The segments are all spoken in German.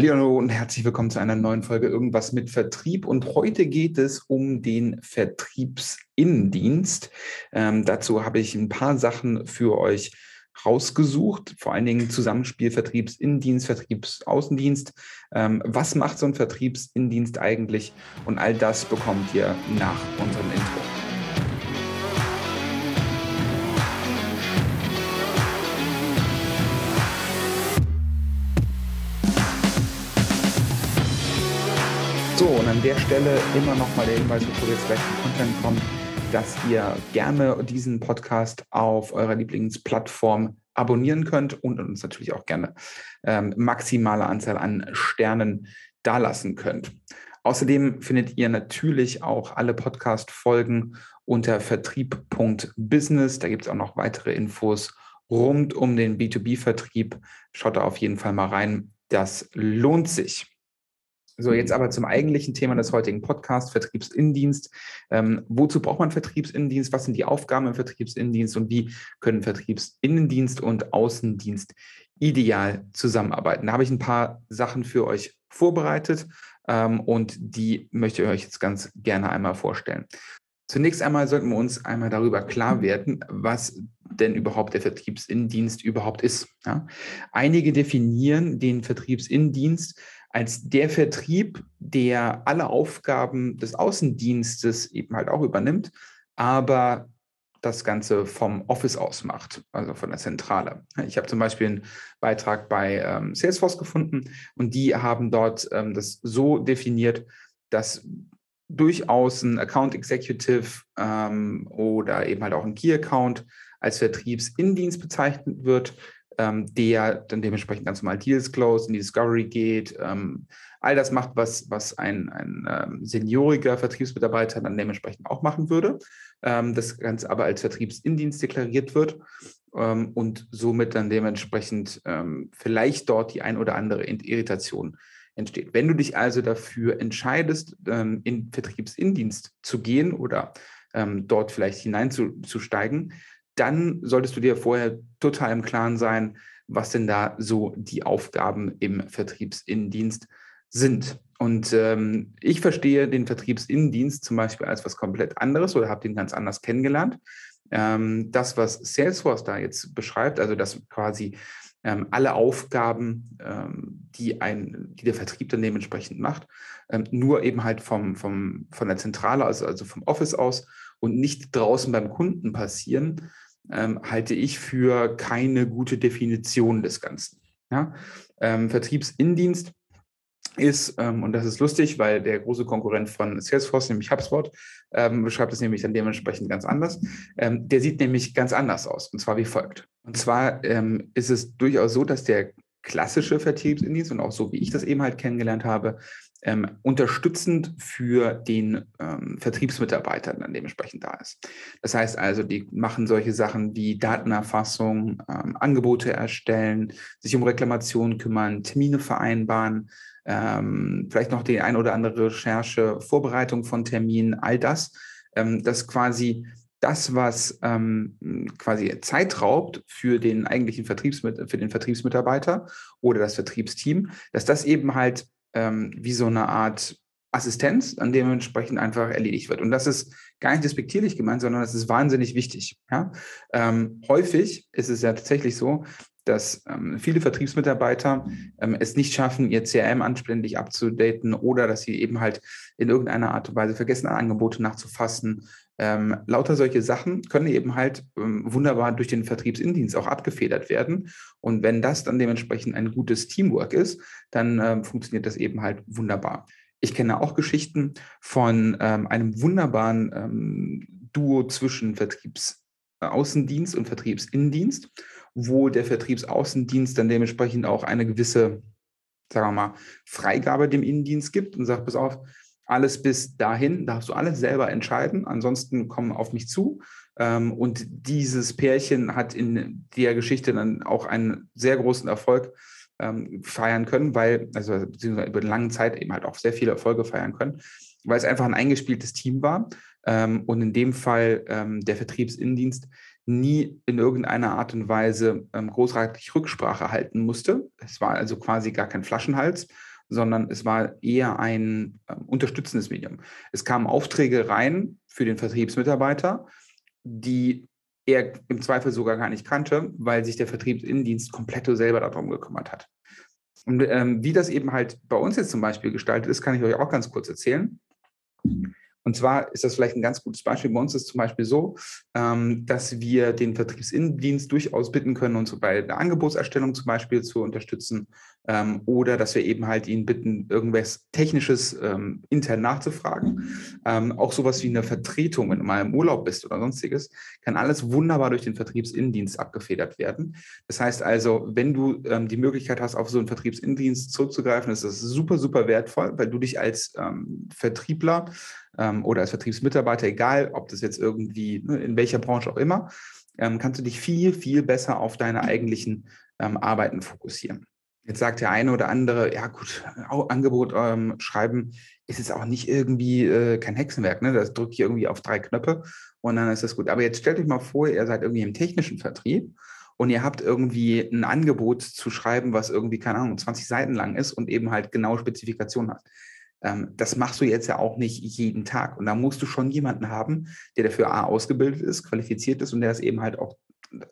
Hallo und herzlich willkommen zu einer neuen Folge Irgendwas mit Vertrieb. Und heute geht es um den Vertriebsinnendienst. Ähm, dazu habe ich ein paar Sachen für euch rausgesucht, vor allen Dingen Zusammenspiel Vertriebsinnendienst, Vertriebsaußendienst. Ähm, was macht so ein Vertriebsinnendienst eigentlich? Und all das bekommt ihr nach unserem Intro. So, und an der Stelle immer noch mal der Hinweis, bevor wir jetzt gleich zum Content kommen, dass ihr gerne diesen Podcast auf eurer Lieblingsplattform abonnieren könnt und uns natürlich auch gerne ähm, maximale Anzahl an Sternen dalassen könnt. Außerdem findet ihr natürlich auch alle Podcast-Folgen unter vertrieb.business. Da gibt es auch noch weitere Infos rund um den B2B-Vertrieb. Schaut da auf jeden Fall mal rein. Das lohnt sich. So, jetzt aber zum eigentlichen Thema des heutigen Podcasts, Vertriebsinnendienst. Ähm, wozu braucht man Vertriebsinnendienst? Was sind die Aufgaben im Vertriebsinnendienst und wie können Vertriebsinnendienst und Außendienst ideal zusammenarbeiten? Da habe ich ein paar Sachen für euch vorbereitet ähm, und die möchte ich euch jetzt ganz gerne einmal vorstellen. Zunächst einmal sollten wir uns einmal darüber klar werden, was denn überhaupt der Vertriebsinnendienst überhaupt ist. Ja? Einige definieren den Vertriebsinnendienst als der Vertrieb, der alle Aufgaben des Außendienstes eben halt auch übernimmt, aber das Ganze vom Office aus macht, also von der Zentrale. Ich habe zum Beispiel einen Beitrag bei ähm, Salesforce gefunden und die haben dort ähm, das so definiert, dass durchaus ein Account Executive ähm, oder eben halt auch ein Key Account als Vertriebsindienst bezeichnet wird, ähm, der dann dementsprechend ganz normal Deals close, in die Discovery geht, ähm, all das macht, was, was ein, ein ähm, senioriger Vertriebsmitarbeiter dann dementsprechend auch machen würde. Ähm, das Ganze aber als Vertriebsindienst deklariert wird ähm, und somit dann dementsprechend ähm, vielleicht dort die ein oder andere Irritation entsteht. Wenn du dich also dafür entscheidest, in Vertriebsindienst zu gehen oder dort vielleicht hineinzusteigen, dann solltest du dir vorher total im Klaren sein, was denn da so die Aufgaben im Vertriebsinnendienst sind. Und ähm, ich verstehe den Vertriebsinnendienst zum Beispiel als was komplett anderes oder habe den ganz anders kennengelernt. Ähm, das, was Salesforce da jetzt beschreibt, also dass quasi ähm, alle Aufgaben, ähm, die, ein, die der Vertrieb dann dementsprechend macht, ähm, nur eben halt vom, vom, von der Zentrale, also, also vom Office aus und nicht draußen beim Kunden passieren, ähm, halte ich für keine gute Definition des Ganzen. Ja? Ähm, Vertriebsindienst ist, ähm, und das ist lustig, weil der große Konkurrent von Salesforce, nämlich HubSpot, ähm, beschreibt es nämlich dann dementsprechend ganz anders. Ähm, der sieht nämlich ganz anders aus, und zwar wie folgt. Und zwar ähm, ist es durchaus so, dass der klassische Vertriebsindienst und auch so, wie ich das eben halt kennengelernt habe, ähm, unterstützend für den ähm, Vertriebsmitarbeiter dann dementsprechend da ist. Das heißt also, die machen solche Sachen wie Datenerfassung, ähm, Angebote erstellen, sich um Reklamationen kümmern, Termine vereinbaren, ähm, vielleicht noch die ein oder andere Recherche, Vorbereitung von Terminen, all das, ähm, das quasi das, was ähm, quasi Zeit raubt für den eigentlichen Vertriebsmit für den Vertriebsmitarbeiter oder das Vertriebsteam, dass das eben halt ähm, wie so eine Art Assistenz, an dementsprechend einfach erledigt wird. Und das ist gar nicht despektierlich gemeint, sondern das ist wahnsinnig wichtig. Ja? Ähm, häufig ist es ja tatsächlich so, dass ähm, viele Vertriebsmitarbeiter ähm, es nicht schaffen, ihr CRM anständig abzudaten oder dass sie eben halt in irgendeiner Art und Weise vergessen, Angebote nachzufassen ähm, lauter solche Sachen können eben halt ähm, wunderbar durch den Vertriebsindienst auch abgefedert werden. Und wenn das dann dementsprechend ein gutes Teamwork ist, dann ähm, funktioniert das eben halt wunderbar. Ich kenne auch Geschichten von ähm, einem wunderbaren ähm, Duo zwischen Vertriebsaußendienst und Vertriebsinnendienst, wo der Vertriebsaußendienst dann dementsprechend auch eine gewisse, sagen wir mal, Freigabe dem Innendienst gibt und sagt, pass auf, alles bis dahin darfst du alles selber entscheiden. Ansonsten kommen auf mich zu. Ähm, und dieses Pärchen hat in der Geschichte dann auch einen sehr großen Erfolg ähm, feiern können, weil, also beziehungsweise über eine lange Zeit eben halt auch sehr viele Erfolge feiern können, weil es einfach ein eingespieltes Team war. Ähm, und in dem Fall der Vertriebsinnendienst nie in irgendeiner Art und Weise großartig Rücksprache halten musste. Es war also quasi gar kein Flaschenhals, sondern es war eher ein äh, unterstützendes Medium. Es kamen Aufträge rein für den Vertriebsmitarbeiter, die er im Zweifel sogar gar nicht kannte, weil sich der Vertriebsinnendienst komplett selber darum gekümmert hat. Und ähm, wie das eben halt bei uns jetzt zum Beispiel gestaltet ist, kann ich euch auch ganz kurz erzählen. Und zwar ist das vielleicht ein ganz gutes Beispiel. Bei uns ist zum Beispiel so, ähm, dass wir den Vertriebsinnendienst durchaus bitten können, uns bei der Angebotserstellung zum Beispiel zu unterstützen ähm, oder dass wir eben halt ihn bitten, irgendwas Technisches ähm, intern nachzufragen. auch sowas wie eine Vertretung, wenn du mal im Urlaub bist oder sonstiges, kann alles wunderbar durch den Vertriebsinnendienst abgefedert werden. Das heißt also, wenn du die Möglichkeit hast, auf so einen Vertriebsinnendienst zurückzugreifen, ist das super, super wertvoll, weil du dich als Vertriebler ähm, oder als Vertriebsmitarbeiter, egal ob das jetzt irgendwie, ne, in welcher Branche auch immer, ähm, kannst du dich viel, viel besser auf deine eigentlichen ähm, Arbeiten fokussieren. Jetzt sagt der eine oder andere, ja gut, Angebot ähm, schreiben ist jetzt auch nicht irgendwie äh, kein Hexenwerk, ne? Das drückt hier irgendwie auf drei Knöpfe und dann ist das gut. Aber jetzt stellt euch mal vor, ihr seid irgendwie im technischen Vertrieb und ihr habt irgendwie ein Angebot zu schreiben, was irgendwie, keine Ahnung, 20 Seiten lang ist und eben halt genaue Spezifikationen hat. Ähm, das machst du jetzt ja auch nicht jeden Tag. Und da musst du schon jemanden haben, der dafür A ausgebildet ist, qualifiziert ist und der es eben halt auch,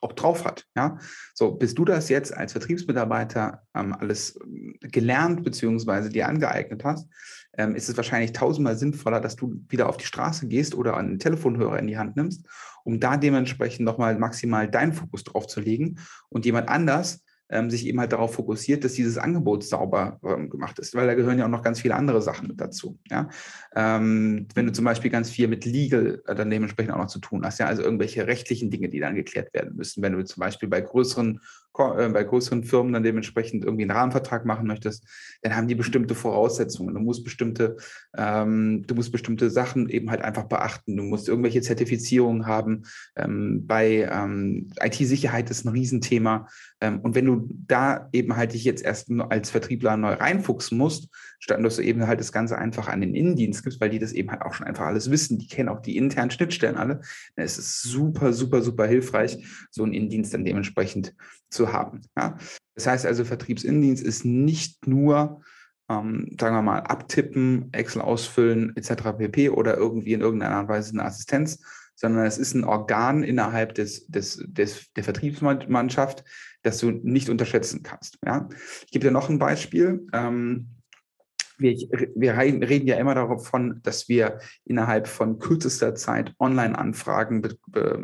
auch drauf hat. Ja? So, bis du das jetzt als Vertriebsmitarbeiter ähm, alles gelernt bzw. dir angeeignet hast, ähm, ist es wahrscheinlich tausendmal sinnvoller, dass du wieder auf die Straße gehst oder einen Telefonhörer in die Hand nimmst, um da dementsprechend nochmal maximal deinen Fokus drauf zu legen und jemand anders ähm, sich eben halt darauf fokussiert, dass dieses Angebot sauber ähm, gemacht ist, weil da gehören ja auch noch ganz viele andere Sachen mit dazu. Ja? Ähm, wenn du zum Beispiel ganz viel mit Legal äh, dann dementsprechend auch noch zu tun hast, ja, also irgendwelche rechtlichen Dinge, die dann geklärt werden müssen, wenn du zum Beispiel bei größeren bei größeren Firmen dann dementsprechend irgendwie einen Rahmenvertrag machen möchtest, dann haben die bestimmte Voraussetzungen. Du musst bestimmte, ähm, du musst bestimmte Sachen eben halt einfach beachten. Du musst irgendwelche Zertifizierungen haben. Ähm, bei ähm, IT-Sicherheit ist ein Riesenthema. Ähm, und wenn du da eben halt dich jetzt erst als Vertriebler neu reinfuchsen musst, statt dass du eben halt das Ganze einfach an den Innendienst gibst, weil die das eben halt auch schon einfach alles wissen, die kennen auch die internen Schnittstellen alle, dann ist es super, super, super hilfreich, so einen Innendienst dann dementsprechend zu haben. Ja? Das heißt also, Vertriebsinnendienst ist nicht nur, ähm, sagen wir mal, abtippen, Excel ausfüllen etc. pp. oder irgendwie in irgendeiner Art und Weise eine Assistenz, sondern es ist ein Organ innerhalb des, des, des, der Vertriebsmannschaft, das du nicht unterschätzen kannst. Ja? Ich gebe dir noch ein Beispiel. Ähm, wir, wir, reden ja immer davon, dass wir innerhalb von kürzester Zeit Online-Anfragen be, be,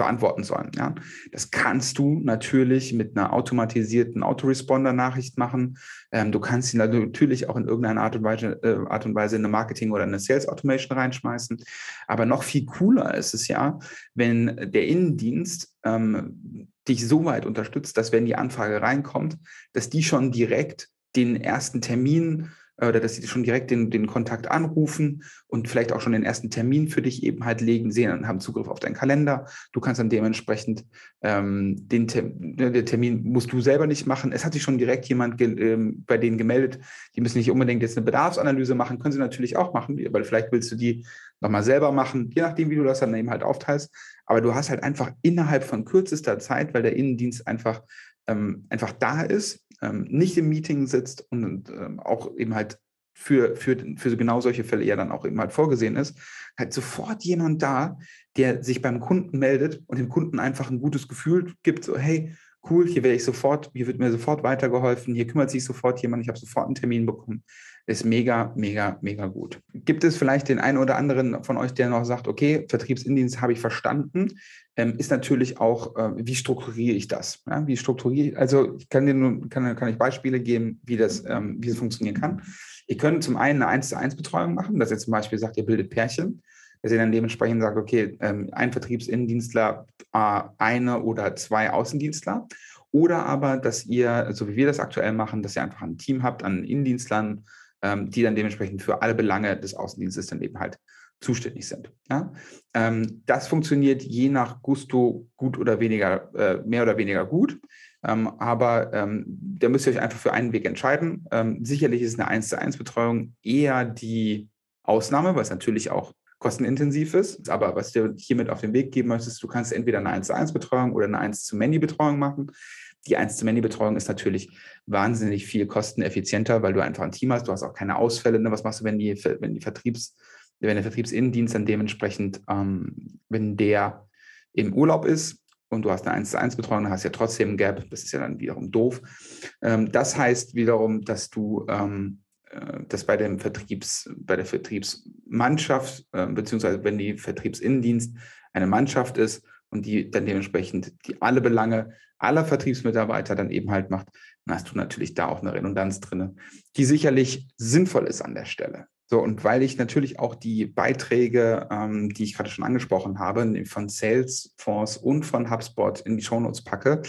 beantworten sollen. Ja? Das kannst du natürlich mit einer automatisierten Autoresponder-Nachricht machen. Ähm, du kannst sie natürlich auch in irgendeiner Art und, Weise, äh, Art und Weise in eine Marketing- oder eine Sales-Automation reinschmeißen. Aber noch viel cooler ist es ja, wenn der Innendienst ähm, dich so weit unterstützt, dass wenn die Anfrage reinkommt, dass die schon direkt den ersten Termin oder dass sie schon direkt den, den Kontakt anrufen und vielleicht auch schon den ersten Termin für dich eben halt legen, sehen und haben Zugriff auf deinen Kalender. Du kannst dann dementsprechend ähm, den, ne, den Termin musst du selber nicht machen. Es hat sich schon direkt jemand ähm, bei denen gemeldet. Die müssen nicht unbedingt jetzt eine Bedarfsanalyse machen, können sie natürlich auch machen, weil vielleicht willst du die nochmal selber machen, je nachdem, wie du das dann eben halt aufteilst. Aber du hast halt einfach innerhalb von kürzester Zeit, weil der Innendienst einfach, ähm, einfach da ist, ähm, nicht im Meeting sitzt und ähm, auch eben halt für, für, für genau solche Fälle ja dann auch eben halt vorgesehen ist, halt sofort jemand da, der sich beim Kunden meldet und dem Kunden einfach ein gutes Gefühl gibt, so hey, cool, hier werde ich sofort, hier wird mir sofort weitergeholfen, hier kümmert sich sofort jemand, ich habe sofort einen Termin bekommen. Ist mega, mega, mega gut. Gibt es vielleicht den einen oder anderen von euch, der noch sagt, okay, Vertriebsindienst habe ich verstanden, ähm, ist natürlich auch, äh, wie strukturiere ich das? Ja, wie strukturiere ich, also ich kann dir nur, kann, kann ich Beispiele geben, wie das, ähm, wie das funktionieren kann. Ihr könnt zum einen eine 1 zu 1 Betreuung machen, dass ihr zum Beispiel sagt, ihr bildet Pärchen dass ihr dann dementsprechend sagt, okay, ähm, ein Vertriebsinnendienstler, äh, eine oder zwei Außendienstler. Oder aber, dass ihr, so wie wir das aktuell machen, dass ihr einfach ein Team habt an Innendienstlern, ähm, die dann dementsprechend für alle Belange des Außendienstes dann eben halt zuständig sind. Ja? Ähm, das funktioniert je nach Gusto gut oder weniger, äh, mehr oder weniger gut. Ähm, aber ähm, da müsst ihr euch einfach für einen Weg entscheiden. Ähm, sicherlich ist eine 1 zu 1 Betreuung eher die Ausnahme, weil es natürlich auch kostenintensiv ist. Aber was du hiermit auf den Weg geben möchtest, du kannst entweder eine 1 zu 1 Betreuung oder eine 1 zu Many Betreuung machen. Die 1 zu Many Betreuung ist natürlich wahnsinnig viel kosteneffizienter, weil du einfach ein Team hast. Du hast auch keine Ausfälle. Ne? Was machst du, wenn die, wenn die Vertriebs, wenn der Vertriebsinnendienst dann dementsprechend, ähm, wenn der im Urlaub ist und du hast eine 1 zu 1 Betreuung, dann hast du ja trotzdem ein Gap. Das ist ja dann wiederum doof. Ähm, das heißt wiederum, dass du ähm, äh, dass bei dem Vertriebs, bei der Vertriebsmannschaft, äh, beziehungsweise wenn die Vertriebsinnendienst eine Mannschaft ist und die dann dementsprechend die alle Belange aller Vertriebsmitarbeiter dann eben halt macht, dann hast du natürlich da auch eine Redundanz drin, die sicherlich sinnvoll ist an der Stelle. So, und weil ich natürlich auch die Beiträge, ähm, die ich gerade schon angesprochen habe, von Salesforce und von HubSpot in die Shownotes packe,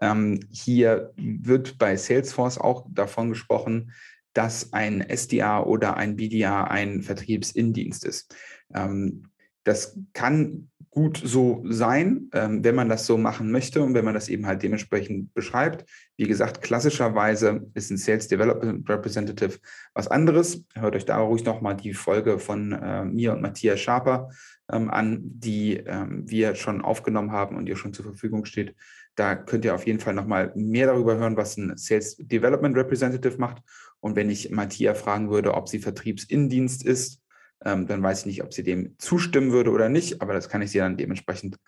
ähm, hier wird bei Salesforce auch davon gesprochen, dass ein SDA oder ein BDA ein Vertriebsindienst ist. Ähm, das kann gut so sein, ähm, wenn man das so machen möchte und wenn man das eben halt dementsprechend beschreibt. Wie gesagt, klassischerweise ist ein Sales Development Representative was anderes. Hört euch da ruhig nochmal die Folge von äh, mir und Matthias Schaper ähm, an, die ähm, wir schon aufgenommen haben und ihr schon zur Verfügung steht. Da könnt ihr auf jeden Fall nochmal mehr darüber hören, was ein Sales Development Representative macht. Und wenn ich Matthias fragen würde, ob sie Vertriebsinnendienst ist, ähm, dann weiß ich nicht, ob sie dem zustimmen würde oder nicht, aber das kann ich sie dann dementsprechend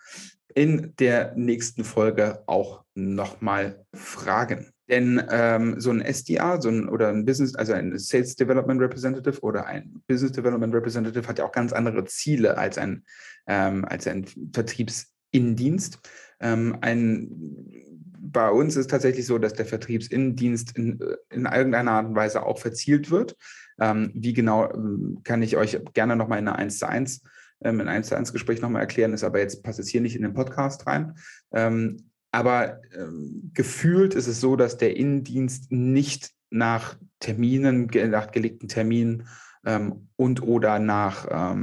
in der nächsten Folge auch nochmal fragen. Denn ähm, so ein SDA so ein, oder ein Business, also ein Sales Development Representative oder ein Business Development Representative hat ja auch ganz andere Ziele als ein, ähm, als ein Vertriebsinnendienst. Ähm, ein bei uns ist tatsächlich so, dass der Vertriebsinnendienst in, in irgendeiner Art und Weise auch verzielt wird. Ähm, wie genau ähm, kann ich euch gerne nochmal in einer 1 zu 1, ähm, in 1 zu 1 Gespräch nochmal erklären, ist aber jetzt passt es hier nicht in den Podcast rein. Ähm, aber ähm, gefühlt ist es so, dass der Innendienst nicht nach Terminen, nach gelegten Terminen ähm, und oder nach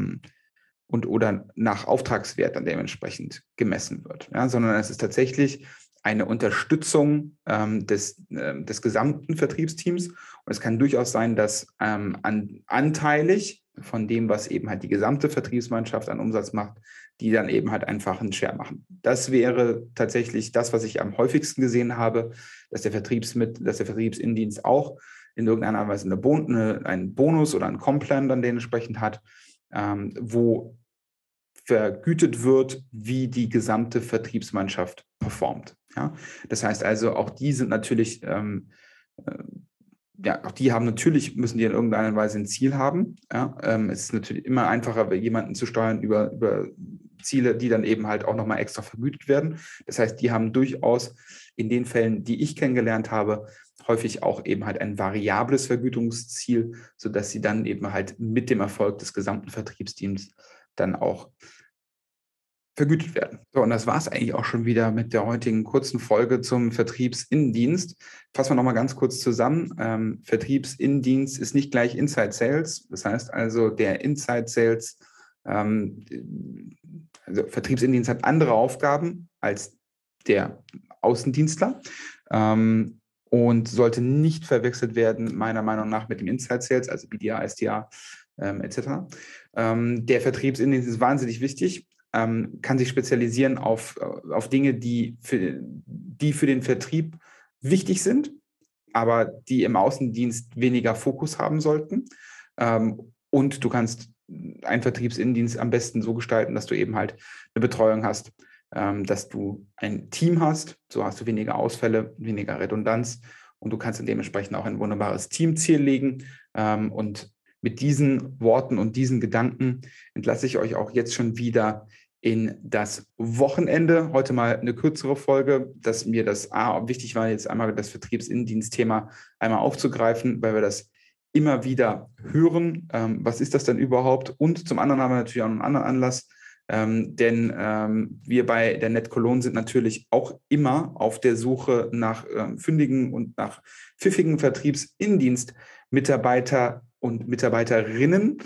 und oder nach Auftragswert dann dementsprechend gemessen wird, ja, sondern es ist tatsächlich eine Unterstützung ähm, des, äh, des gesamten Vertriebsteams. Und es kann durchaus sein, dass ähm, an, anteilig von dem, was eben halt die gesamte Vertriebsmannschaft an Umsatz macht, die dann eben halt einfach einen Share machen. Das wäre tatsächlich das, was ich am häufigsten gesehen habe, dass der Vertriebsmit, dass der Vertriebsindienst auch in irgendeiner Weise eine Bon eine, einen Bonus oder einen Complan dann dementsprechend hat, ähm, wo vergütet wird, wie die gesamte Vertriebsmannschaft performt. Ja? Das heißt also, auch die sind natürlich, ähm, äh, ja, auch die haben natürlich, müssen die in irgendeiner Weise ein Ziel haben. Ja? Ähm, es ist natürlich immer einfacher, jemanden zu steuern über, über Ziele, die dann eben halt auch nochmal extra vergütet werden. Das heißt, die haben durchaus in den Fällen, die ich kennengelernt habe, häufig auch eben halt ein variables Vergütungsziel, sodass sie dann eben halt mit dem Erfolg des gesamten Vertriebsteams dann auch vergütet werden. So, und das war es eigentlich auch schon wieder mit der heutigen kurzen Folge zum Vertriebsinnendienst. Fassen wir nochmal ganz kurz zusammen. Ähm, Vertriebsinnendienst ist nicht gleich Inside Sales. Das heißt also, der Inside Sales, ähm, also Vertriebsinnendienst hat andere Aufgaben als der Außendienstler. Ähm, und sollte nicht verwechselt werden, meiner Meinung nach, mit dem Inside Sales, also BDA, SDA ähm, etc. Ähm, der Vertriebsinnendienst ist wahnsinnig wichtig ähm, kann sich spezialisieren auf, äh, auf Dinge, die für, die für den Vertrieb wichtig sind, aber die im Außendienst weniger Fokus haben sollten. Ähm, und du kannst einen Vertriebsinnendienst am besten so gestalten, dass du eben halt eine Betreuung hast, ähm, dass du ein Team hast, so hast du weniger Ausfälle, weniger Redundanz und du kannst dementsprechend auch ein wunderbares Teamziel legen ähm, und mit diesen Worten und diesen Gedanken entlasse ich euch auch jetzt schon wieder in das Wochenende. Heute mal eine kürzere Folge, dass mir das A, wichtig war, jetzt einmal das Vertriebsinnendienstthema einmal aufzugreifen, weil wir das immer wieder hören. Ähm, was ist das denn überhaupt? Und zum anderen haben wir natürlich auch einen anderen Anlass, ähm, denn ähm, wir bei der NetCologne sind natürlich auch immer auf der Suche nach ähm, fündigen und nach pfiffigen Vertriebsinnendienstmitarbeiter und Mitarbeiterinnen.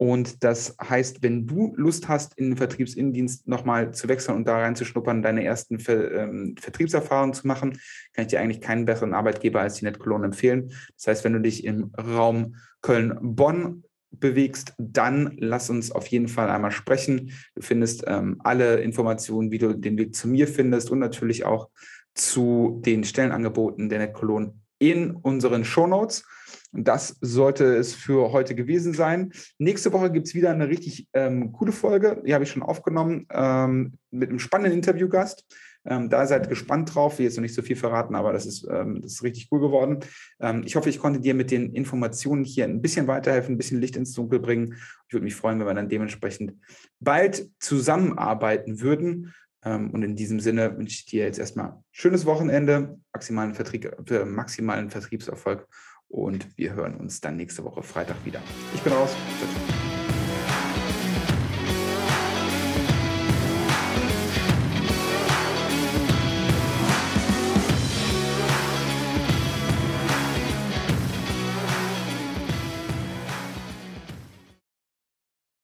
Und das heißt, wenn du Lust hast, in den Vertriebsinnendienst nochmal zu wechseln und da reinzuschnuppern, deine ersten Ver, ähm, Vertriebserfahrungen zu machen, kann ich dir eigentlich keinen besseren Arbeitgeber als die NetCologne empfehlen. Das heißt, wenn du dich im Raum Köln-Bonn bewegst, dann lass uns auf jeden Fall einmal sprechen. Du findest ähm, alle Informationen, wie du den Weg zu mir findest und natürlich auch zu den Stellenangeboten der NetCologne in unseren Shownotes. Und das sollte es für heute gewesen sein. Nächste Woche gibt es wieder eine richtig ähm, coole Folge. Die habe ich schon aufgenommen ähm, mit einem spannenden Interviewgast. Ähm, da seid gespannt drauf. Will jetzt noch nicht so viel verraten, aber das ist, ähm, das ist richtig cool geworden. Ähm, ich hoffe, ich konnte dir mit den Informationen hier ein bisschen weiterhelfen, ein bisschen Licht ins Dunkel bringen. Ich würde mich freuen, wenn wir dann dementsprechend bald zusammenarbeiten würden. Ähm, und in diesem Sinne wünsche ich dir jetzt erstmal schönes Wochenende, maximalen, Vertrieb, äh, maximalen Vertriebserfolg und wir hören uns dann nächste Woche Freitag wieder. Ich bin raus. Ciao, ciao.